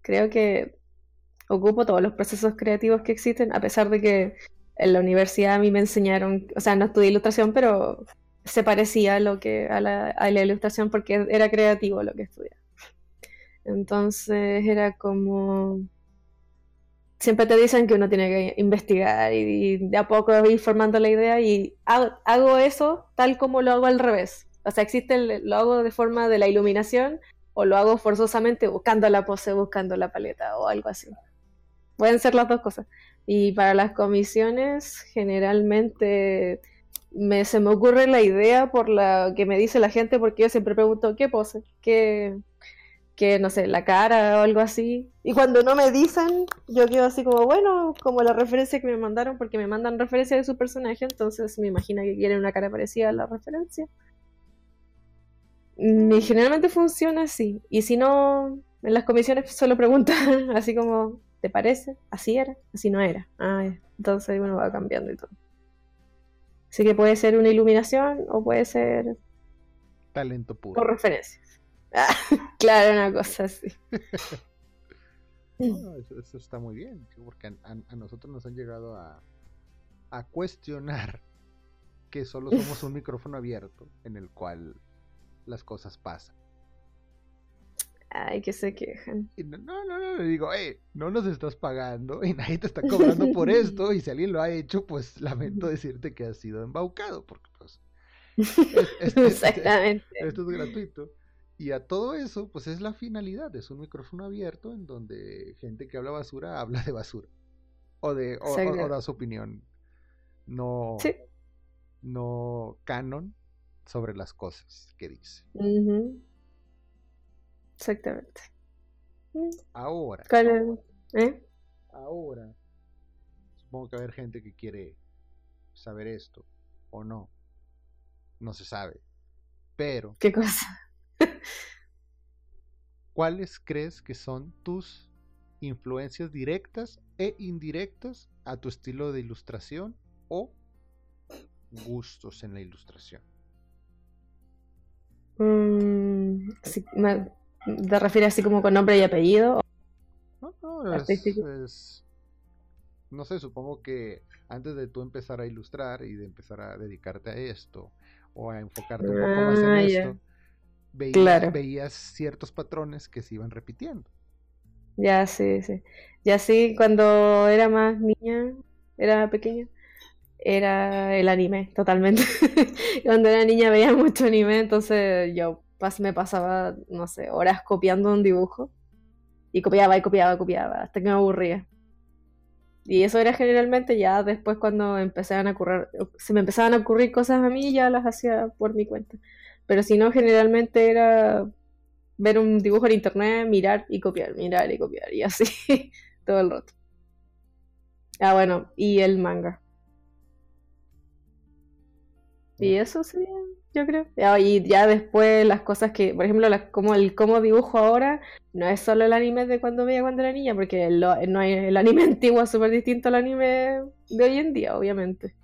Creo que ocupo todos los procesos creativos que existen, a pesar de que en la universidad a mí me enseñaron, o sea, no estudié ilustración, pero se parecía a lo que a la, a la ilustración porque era creativo lo que estudiaba. Entonces era como siempre te dicen que uno tiene que investigar y, de a poco ir formando la idea y hago, hago eso tal como lo hago al revés. O sea, existe el- lo hago de forma de la iluminación o lo hago forzosamente buscando la pose, buscando la paleta o algo así. Pueden ser las dos cosas. Y para las comisiones, generalmente me, se me ocurre la idea por la que me dice la gente, porque yo siempre pregunto qué pose, qué, que no sé, la cara o algo así. Y cuando no me dicen, yo quedo así como, bueno, como la referencia que me mandaron, porque me mandan referencia de su personaje, entonces me imagino que quieren una cara parecida a la referencia. Mm, Y generalmente funciona así. Y si no, en las comisiones solo preguntan, [LAUGHS] así como, ¿te parece? ¿Así era? Así no era. Ah. Entonces uno va cambiando y todo. Así que puede ser una iluminación o puede ser Talento puro. por referencias. Ah, [LAUGHS] claro, una cosa así. [LAUGHS] No, eso, eso está muy bien, porque a, a- a nosotros nos han llegado a, a cuestionar que solo somos un [LAUGHS] micrófono abierto en el cual las cosas pasan. Ay, que se quejan. No, no, no, le digo, hey, no nos estás pagando y nadie te está cobrando por [LAUGHS] esto y si alguien lo ha hecho, pues lamento decirte que has sido embaucado, porque pues [LAUGHS] es- es- es- Exactamente. esto es gratuito. Y a todo eso, pues es la finalidad, es un micrófono abierto en donde gente que habla basura habla de basura. O de o, o- Exacto. o da su opinión. No, Sí. no canon sobre las cosas que dice. Ujú. Exactamente. Mm, Ahora, ¿Cuál es? ¿Eh? ahora, supongo que va a haber gente que quiere saber esto o no. No se sabe. Pero, ¿Qué cosa? [LAUGHS] ¿cuáles crees que son tus influencias directas e indirectas a tu estilo de ilustración o gustos en la ilustración? Mm, sí, me- ¿Te refieres así como con nombre y apellido? No, no, es, es no sé, supongo que antes de tú empezar a ilustrar y de empezar a dedicarte a esto o a enfocarte un poco más en Ah, esto, veías, Claro. veías ciertos patrones que se iban repitiendo. Ya, sí, sí. Ya sí, cuando era más niña, era pequeña, era el anime, totalmente. [LAUGHS] Cuando era niña veía mucho anime, entonces yo pas- me pasaba, no sé, horas copiando un dibujo. Y copiaba y copiaba y copiaba, hasta que me aburría. Y eso era generalmente ya después cuando empezaban a ocurrir, se me empezaban a ocurrir cosas a mí, ya las hacía por mi cuenta. Pero si no, generalmente era ver un dibujo en internet, mirar y copiar, mirar y copiar, y así [LAUGHS] todo el rato. Ah, bueno, y el manga. Y eso sí, yo creo. Ya, Y ya después las cosas que, por ejemplo, las, como el cómo dibujo ahora, no es solo el anime de cuando veía cuando era niña, porque el, lo- no hay, el anime [LAUGHS] antiguo es súper distinto al anime de hoy en día, obviamente.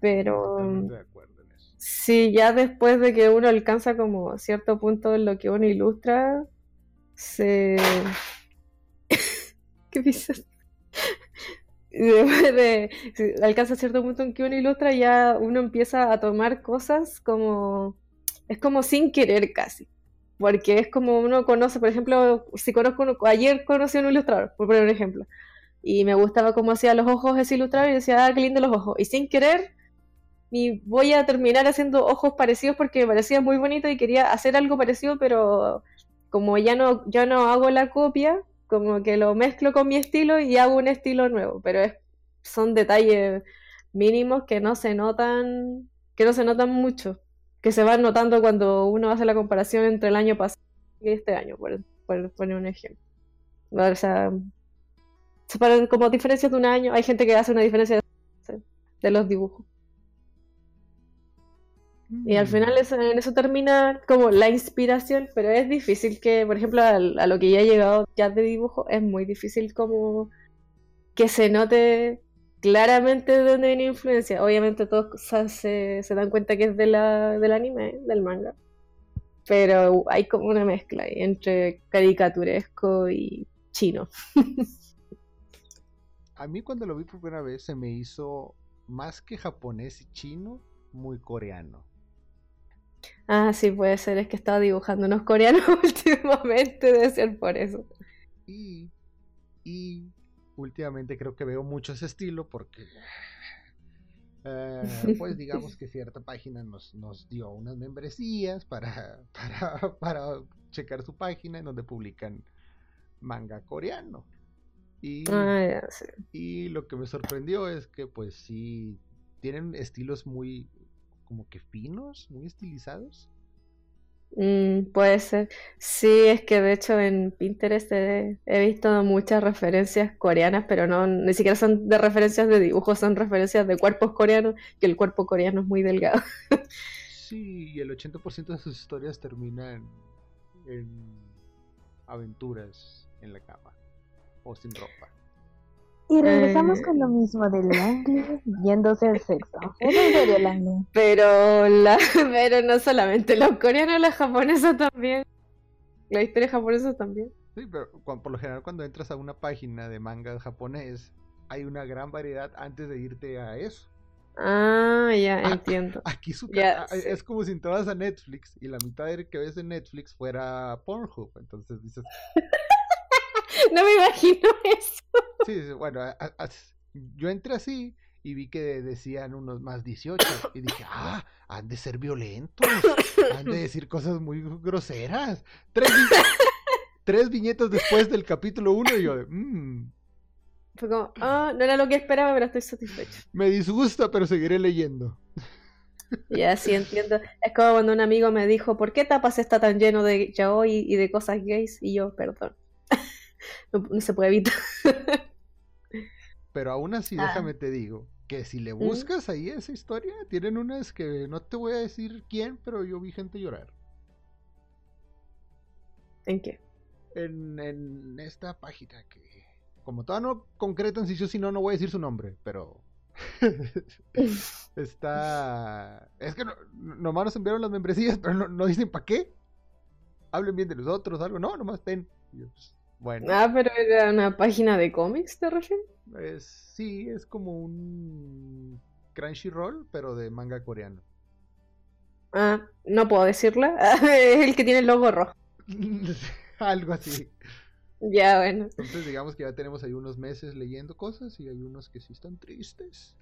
Pero Totalmente de acuerdo en eso. sí, ya después de que uno alcanza como cierto punto en lo que uno ilustra, se... [LAUGHS] ¿Qué dices? De si alcanza cierto punto en que uno ilustra, ya uno empieza a tomar cosas como... Es como sin querer casi. Porque es como uno conoce, por ejemplo, si conozco ayer conocí a un ilustrador, por poner un ejemplo, y me gustaba cómo hacía los ojos ese ilustrador y decía, ah, qué lindo los ojos. Y sin querer y voy a terminar haciendo ojos parecidos porque me parecía muy bonito y quería hacer algo parecido, pero como ya no, ya no hago la copia, como que lo mezclo con mi estilo y hago un estilo nuevo, pero es, son detalles mínimos que no se notan, que no se notan mucho, que se van notando cuando uno hace la comparación entre el año pasado y este año, por, por poner un ejemplo. O sea, se paran como diferencias de un año, hay gente que hace una diferencia de los dibujos. Y al final eso- en eso termina como la inspiración, pero es difícil que, por ejemplo, a, lo que ya he llegado ya de dibujo, es muy difícil como que se note claramente de dónde viene influencia. Obviamente todos se, se dan cuenta que es de la, del anime, del manga, pero hay como una mezcla ahí entre caricaturesco y chino. A mí cuando lo vi por primera vez se me hizo más que japonés y chino, muy coreano. Ah, sí, puede ser, es que estaba dibujando unos coreanos [LAUGHS] últimamente, debe ser por eso. Y, y últimamente creo que veo mucho ese estilo porque, eh, pues digamos que cierta página nos, nos dio unas membresías para, [LAUGHS] para, para checar su página en donde publican manga coreano. Y, Ah, ya, sí. y lo que me sorprendió es que pues sí, tienen estilos muy como que finos, muy estilizados. Mm, puede ser. Sí, es que de hecho en Pinterest he, he visto muchas referencias coreanas, pero no, ni siquiera son de referencias de dibujos, son referencias de cuerpos coreanos, que el cuerpo coreano es muy delgado. Sí, y el 80% de sus historias terminan en aventuras en la cama o sin ropa. Y regresamos Eh. con lo mismo de Langley yéndose al sexo. Es en serio, Langley. Pero, la, [LAUGHS] pero no solamente los coreanos, las japonesas también. La historia japonesa también. Sí, pero cuan- por lo general cuando entras a una página de manga japonés hay una gran variedad antes de irte a eso. Ah, ya entiendo. Aquí su Ya, ca- sí. es como si entras a Netflix y la mitad de que ves en Netflix fuera Pornhub. Entonces dices, [LAUGHS] [LAUGHS] No me imagino eso. sí, bueno, a- yo entré así y vi que decían unos más 18 y dije, ah, han de ser violentos, han de decir cosas muy groseras. Tres, tres viñetas después del capítulo 1 y yo de, "Mm, Fue como, ah, no era lo que esperaba, pero estoy satisfecho. me disgusta, pero seguiré leyendo. Ya, sí, entiendo. Es como cuando un amigo me dijo, ¿por qué Tapas está tan lleno de yaoi y de cosas gays? Y yo, perdón. [LAUGHS] No, no se puede evitar. Pero aún así, Ah. déjame te digo, que si le buscas ahí esa historia, tienen unas que no te voy a decir quién, pero yo vi gente llorar. ¿En qué? En, en esta página que, como todavía no concretan si yo si no, no voy a decir su nombre, pero [LAUGHS] está... Es que no, nomás nos enviaron las membresías, pero no, no dicen para qué. Hablen bien de los otros, algo. No, nomás ten. Bueno, Ah, pero era una página de cómics, ¿te refieres? es, sí, es como un Crunchyroll, pero de manga coreano. Ah, no puedo decirla. [LAUGHS] es el que tiene el logo rojo. [LAUGHS] Algo así. Ya, bueno. Entonces digamos que ya tenemos ahí unos meses leyendo cosas y hay unos que sí están tristes.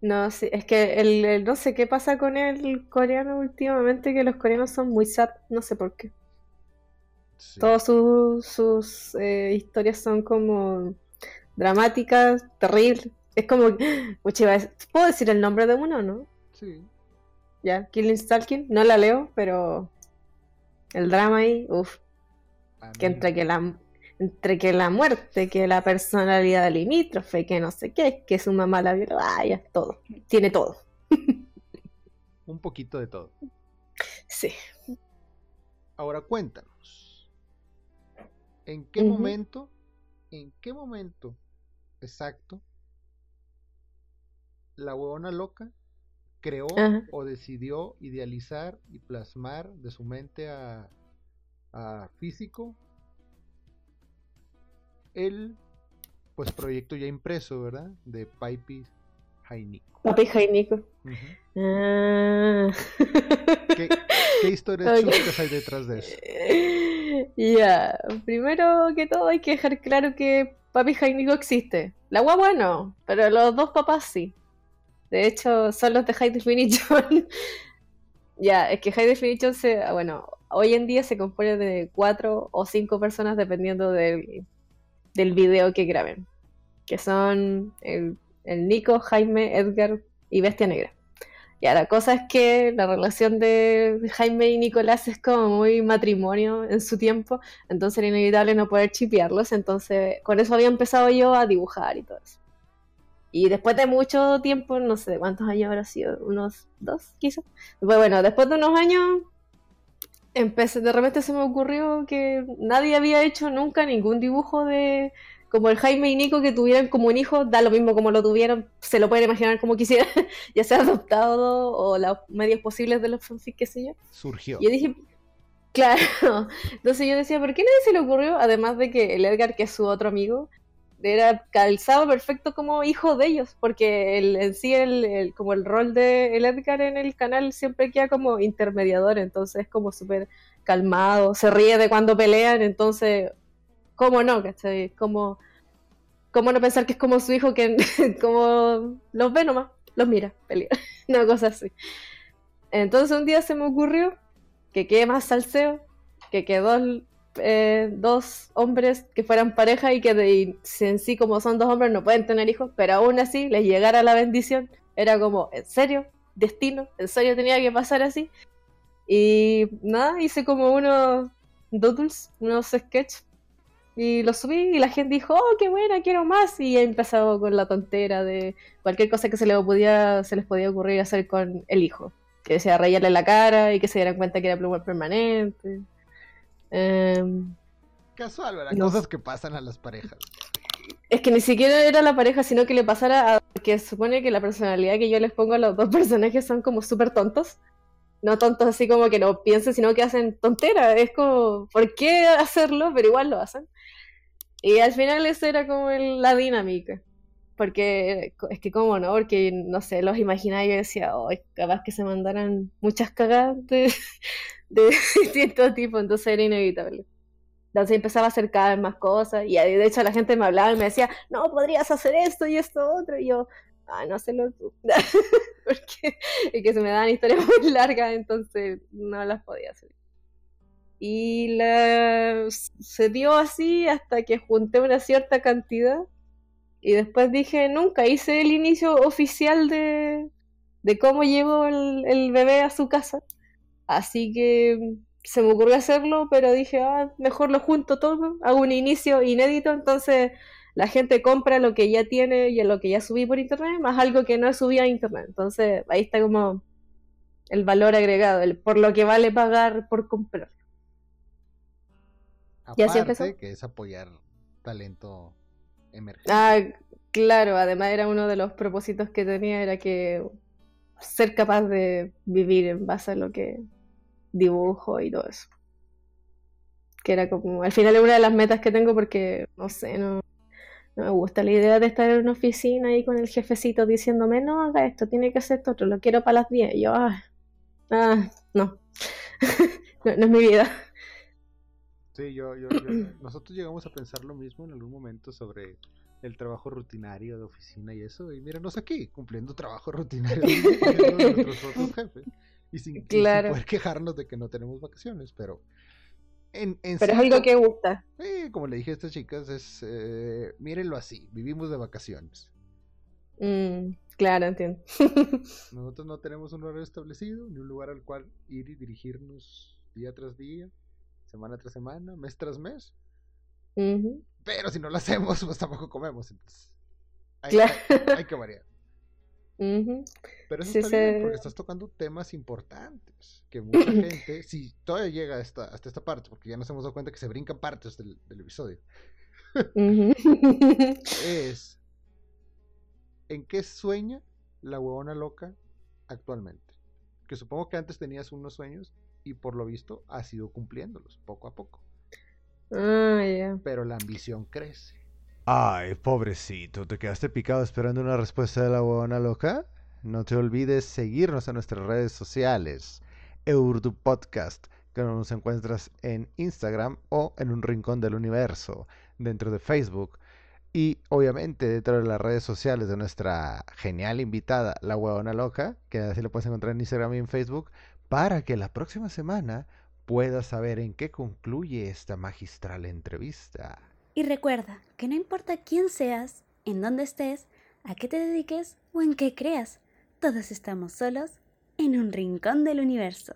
No, sí, es que el, el- no sé qué pasa con el coreano últimamente, que los coreanos son muy sad, no sé por qué. Sí. Todas sus, sus eh, historias son como dramáticas, terribles. Es como, ¿puedo decir el nombre de uno, no? Sí. Ya, Killing Stalking, no la leo, pero el drama ahí, uff, A que entre que la entre que la muerte, que la personalidad limítrofe, que no sé qué, que su mamá la violó, ah, ya, todo, tiene todo. Un poquito de todo. Sí. Ahora cuéntanos. ¿En qué momento, en qué momento exacto la huevona loca creó Ajá. o decidió idealizar y plasmar de su mente a, a físico el pues proyecto ya impreso, ¿verdad? De Paipi Jainico. Papi Jainico. Ah. ¿Qué, qué historias [LAUGHS] Ok. chuscas hay detrás de eso? [LAUGHS] Ya, primero que todo hay que dejar claro que Papi Jainico existe. La guagua no, pero los dos papás sí. De hecho, son los de High Definition. [LAUGHS] ya, es que High Definition se, ah, bueno, hoy en día se compone de cuatro o cinco personas dependiendo del, del video que graben. Que son el, el Nico, Jaime, Edgar y Bestia Negra. Ya, la cosa es que la relación de Jaime y Nicolás es como muy matrimonio en su tiempo, entonces era inevitable no poder chipearlos, entonces con eso había empezado yo a dibujar y todo eso. Y después de mucho tiempo, no sé cuántos años habrá sido, unos dos quizás. Pues bueno, después de unos años, empecé, de repente se me ocurrió que nadie había hecho nunca ningún dibujo de como el Jaime y Nico que tuvieran como un hijo, da lo mismo como lo tuvieron, se lo pueden imaginar como quisieran, [LAUGHS] ya sea adoptado o los medios posibles de los fanfics, qué sé yo. Surgió. Y yo dije, claro, [LAUGHS] entonces yo decía, ¿por qué nadie se le ocurrió? Además de que el Edgar, que es su otro amigo, era calzado perfecto como hijo de ellos, porque el, en sí el, el- como el rol de el Edgar en el canal siempre queda como intermediador, entonces es como súper calmado, se ríe de cuando pelean, entonces, ¿cómo no? ¿Cachai? Como, ¿Cómo no pensar que es como su hijo que [LAUGHS] como los ve nomás, los mira pelear, [LAUGHS] una cosa así. Entonces un día se me ocurrió que quede más salseo, que quedó eh, dos hombres que fueran pareja y que de, en sí como son dos hombres no pueden tener hijos, pero aún así les llegara la bendición. Era como, ¿en serio? ¿Destino? ¿En serio tenía que pasar así? Y nada, hice como unos doodles, unos sketches y los subí y la gente dijo, oh, qué buena, quiero más. Y he empezado con la tontera de cualquier cosa que se les podía, se les podía ocurrir hacer con el hijo. Que decía rayarle la cara y que se dieran cuenta que era pluma permanente. Em, Casual, ¿verdad? No. Cosas que pasan a las parejas. es que ni siquiera era la pareja, sino que le pasara a... que supone que la personalidad que yo les pongo a los dos personajes son como súper tontos. No tontos así como que no piensen, sino que hacen tonteras. Es como, ¿por qué hacerlo? Pero igual lo hacen. Y al final esa era como el- la dinámica. Porque es que cómo no, porque no sé, los imaginaba y yo decía, oh, capaz que se mandaran muchas cagadas de, [LAUGHS] de distintos tipos, entonces era inevitable. Entonces empezaba a hacer cada vez más cosas y de hecho la gente me hablaba y me decía, no, podrías hacer esto y esto otro. Y yo, ah, no hazlo tú. [LAUGHS] Porque es que se me daban historias [LAUGHS] muy largas, entonces no las podía hacer. Y la... se dio así hasta que junté una cierta cantidad y después dije, nunca hice el inicio oficial de, de cómo llevo el, el bebé a su casa. Así que se me ocurrió hacerlo, pero dije, ah, mejor lo junto todo, hago un inicio inédito, entonces la gente compra lo que ya tiene y lo que ya subí por internet, más algo que no subí a internet. Entonces ahí está como el valor agregado, el por lo que vale pagar por comprar. ¿Y así empezó? Aparte, que es apoyar talento emergente. Ah, claro, además era uno de los propósitos que tenía, era que ser capaz de vivir en base a lo que dibujo y todo eso. que era como, al final es una de las metas que tengo porque, no sé, no, no me gusta la idea de estar en una oficina ahí con el jefecito diciéndome, no haga esto, tiene que hacer esto otro, lo quiero para las 10. Y yo, ah, ah no. [LAUGHS] no, no es mi vida. Sí, yo, yo, yo- [CLEARS THROAT] nosotros llegamos a pensar lo mismo en algún momento sobre el trabajo rutinario de oficina y eso. Y míranos aquí, cumpliendo trabajo [LAUGHS] rutinario de nuestros propios jefes. Y sin, y sin Claro. poder quejarnos de que no tenemos vacaciones, pero... En, en Pero es algo que gusta. eh, como le dije a estas chicas, es... eh, mírenlo así, vivimos de vacaciones. Mm, claro, entiendo. [LAUGHS] Nosotros no tenemos un horario establecido, ni un lugar al cual ir y dirigirnos día tras día, semana tras semana, mes tras mes. Pero si no lo hacemos, pues tampoco comemos. Entonces, hay, Claro. hay- hay que variar. Ujú. Pero eso Sí, está bien, se- porque estás tocando temas importantes. Que mucha [CLEARS THROAT] gente, si todavía llega hasta, hasta esta parte, porque ya nos hemos dado cuenta que se brincan partes del, del episodio, [LAUGHS] [LAUGHS] es ¿en qué sueña la huevona loca actualmente? Que supongo que antes tenías unos sueños y por lo visto has ido cumpliéndolos poco a poco. Ah. Pero la ambición crece. Ay, pobrecito, ¿te quedaste picado esperando una respuesta de la huevona loca? No te olvides seguirnos en nuestras redes sociales. Urdu Podcast, que nos encuentras en Instagram o en un rincón del universo, dentro de Facebook. Y obviamente dentro de las redes sociales de nuestra genial invitada, la huevona loca, que así lo puedes encontrar en Instagram y en Facebook, para que la próxima semana puedas saber en qué concluye esta magistral entrevista. Y recuerda que no importa quién seas, en dónde estés, a qué te dediques o en qué creas, todos estamos solos en un rincón del universo.